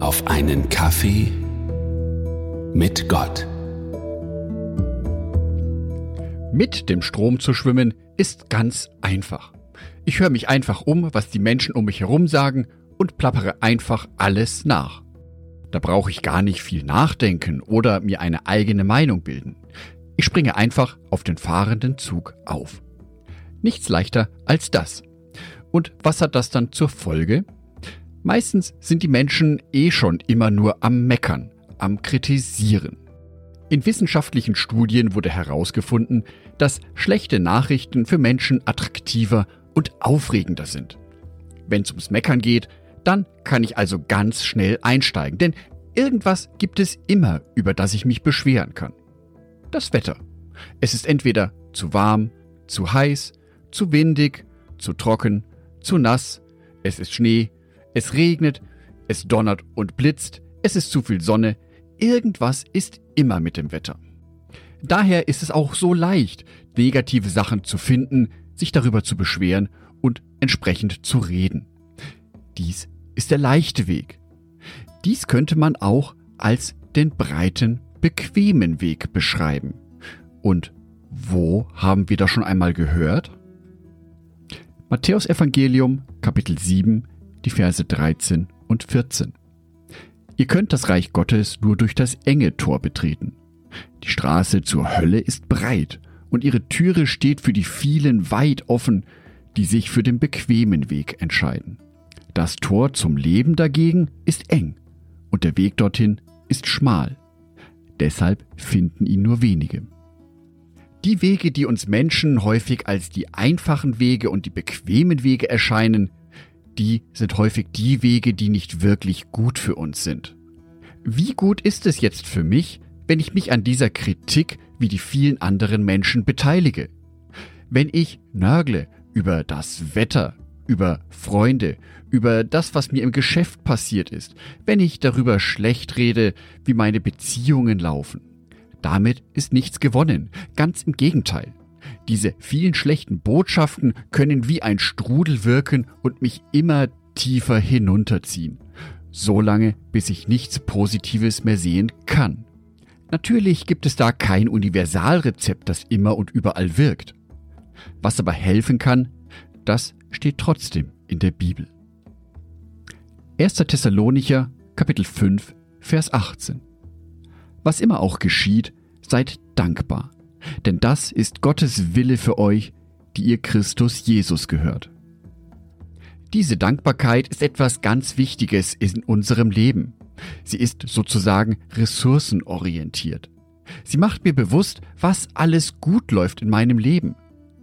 auf einen Kaffee mit Gott. Mit dem Strom zu schwimmen ist ganz einfach. Ich höre mich einfach um, was die Menschen um mich herum sagen und plappere einfach alles nach. Da brauche ich gar nicht viel nachdenken oder mir eine eigene Meinung bilden. Ich springe einfach auf den fahrenden Zug auf. Nichts leichter als das. Und was hat das dann zur Folge? Meistens sind die Menschen eh schon immer nur am Meckern, am Kritisieren. In wissenschaftlichen Studien wurde herausgefunden, dass schlechte Nachrichten für Menschen attraktiver und aufregender sind. Wenn es ums Meckern geht, dann kann ich also ganz schnell einsteigen, denn irgendwas gibt es immer, über das ich mich beschweren kann. Das Wetter. Es ist entweder zu warm, zu heiß, zu windig, zu trocken, zu nass, es ist Schnee, es regnet, es donnert und blitzt, es ist zu viel Sonne, irgendwas ist immer mit dem Wetter. Daher ist es auch so leicht, negative Sachen zu finden, sich darüber zu beschweren und entsprechend zu reden. Dies ist der leichte Weg. Dies könnte man auch als den breiten, bequemen Weg beschreiben. Und wo haben wir das schon einmal gehört? Matthäus Evangelium Kapitel 7, die Verse 13 und 14. Ihr könnt das Reich Gottes nur durch das enge Tor betreten. Die Straße zur Hölle ist breit und ihre Türe steht für die vielen weit offen, die sich für den bequemen Weg entscheiden. Das Tor zum Leben dagegen ist eng und der Weg dorthin ist schmal. Deshalb finden ihn nur wenige. Die Wege, die uns Menschen häufig als die einfachen Wege und die bequemen Wege erscheinen, die sind häufig die Wege, die nicht wirklich gut für uns sind. Wie gut ist es jetzt für mich, wenn ich mich an dieser Kritik wie die vielen anderen Menschen beteilige? Wenn ich nörgle über das Wetter, über Freunde, über das, was mir im Geschäft passiert ist, wenn ich darüber schlecht rede, wie meine Beziehungen laufen, damit ist nichts gewonnen. Ganz im Gegenteil. Diese vielen schlechten Botschaften können wie ein Strudel wirken und mich immer tiefer hinunterziehen. So lange, bis ich nichts Positives mehr sehen kann. Natürlich gibt es da kein Universalrezept, das immer und überall wirkt. Was aber helfen kann, das steht trotzdem in der Bibel. 1. Thessalonicher Kapitel 5 Vers 18 was immer auch geschieht, seid dankbar, denn das ist Gottes Wille für euch, die ihr Christus Jesus gehört. Diese Dankbarkeit ist etwas ganz Wichtiges in unserem Leben. Sie ist sozusagen ressourcenorientiert. Sie macht mir bewusst, was alles gut läuft in meinem Leben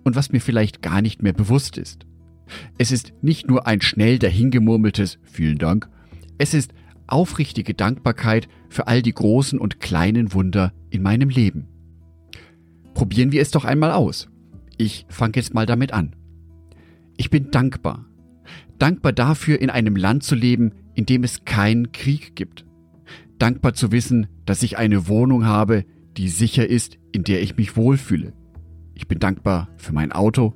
und was mir vielleicht gar nicht mehr bewusst ist. Es ist nicht nur ein schnell dahingemurmeltes Vielen Dank, es ist aufrichtige Dankbarkeit für all die großen und kleinen Wunder in meinem Leben. Probieren wir es doch einmal aus. Ich fange jetzt mal damit an. Ich bin dankbar. Dankbar dafür, in einem Land zu leben, in dem es keinen Krieg gibt. Dankbar zu wissen, dass ich eine Wohnung habe, die sicher ist, in der ich mich wohlfühle. Ich bin dankbar für mein Auto,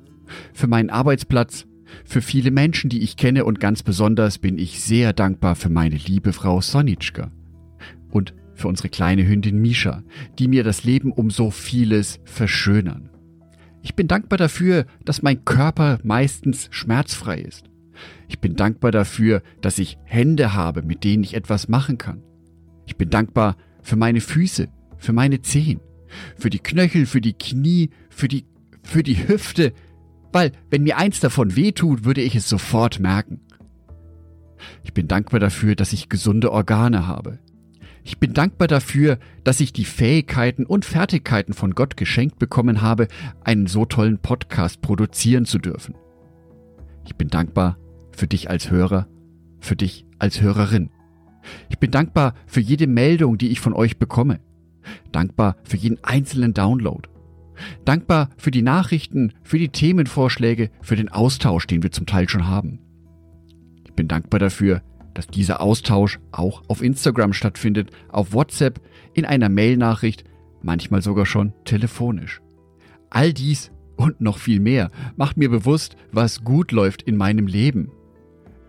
für meinen Arbeitsplatz, für viele Menschen, die ich kenne und ganz besonders bin ich sehr dankbar für meine liebe Frau Sonitschka und für unsere kleine Hündin Misha, die mir das Leben um so vieles verschönern. Ich bin dankbar dafür, dass mein Körper meistens schmerzfrei ist. Ich bin dankbar dafür, dass ich Hände habe, mit denen ich etwas machen kann. Ich bin dankbar für meine Füße, für meine Zehen, für die Knöchel, für die Knie, für die, für die Hüfte, weil wenn mir eins davon wehtut, würde ich es sofort merken. Ich bin dankbar dafür, dass ich gesunde Organe habe. Ich bin dankbar dafür, dass ich die Fähigkeiten und Fertigkeiten von Gott geschenkt bekommen habe, einen so tollen Podcast produzieren zu dürfen. Ich bin dankbar für dich als Hörer, für dich als Hörerin. Ich bin dankbar für jede Meldung, die ich von euch bekomme. Dankbar für jeden einzelnen Download. Dankbar für die Nachrichten, für die Themenvorschläge, für den Austausch, den wir zum Teil schon haben. Ich bin dankbar dafür, dass dieser Austausch auch auf Instagram stattfindet, auf WhatsApp, in einer Mailnachricht, manchmal sogar schon telefonisch. All dies und noch viel mehr macht mir bewusst, was gut läuft in meinem Leben.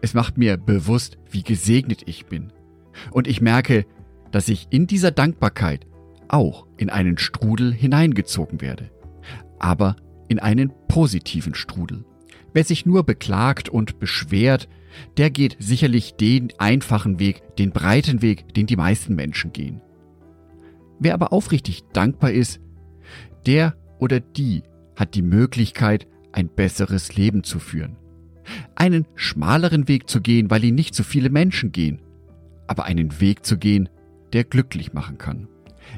Es macht mir bewusst, wie gesegnet ich bin. Und ich merke, dass ich in dieser Dankbarkeit auch in einen Strudel hineingezogen werde. Aber in einen positiven Strudel. Wer sich nur beklagt und beschwert, der geht sicherlich den einfachen Weg, den breiten Weg, den die meisten Menschen gehen. Wer aber aufrichtig dankbar ist, der oder die hat die Möglichkeit, ein besseres Leben zu führen. Einen schmaleren Weg zu gehen, weil ihn nicht so viele Menschen gehen, aber einen Weg zu gehen, der glücklich machen kann.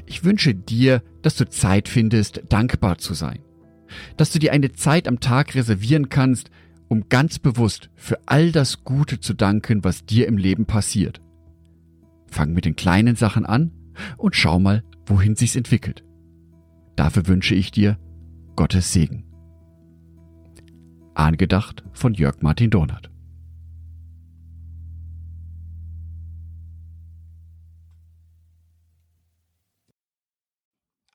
Ich wünsche dir, dass du Zeit findest, dankbar zu sein. Dass du dir eine Zeit am Tag reservieren kannst, um ganz bewusst für all das Gute zu danken, was dir im Leben passiert. Fang mit den kleinen Sachen an und schau mal, wohin sich's entwickelt. Dafür wünsche ich dir Gottes Segen. Angedacht von Jörg Martin Donat.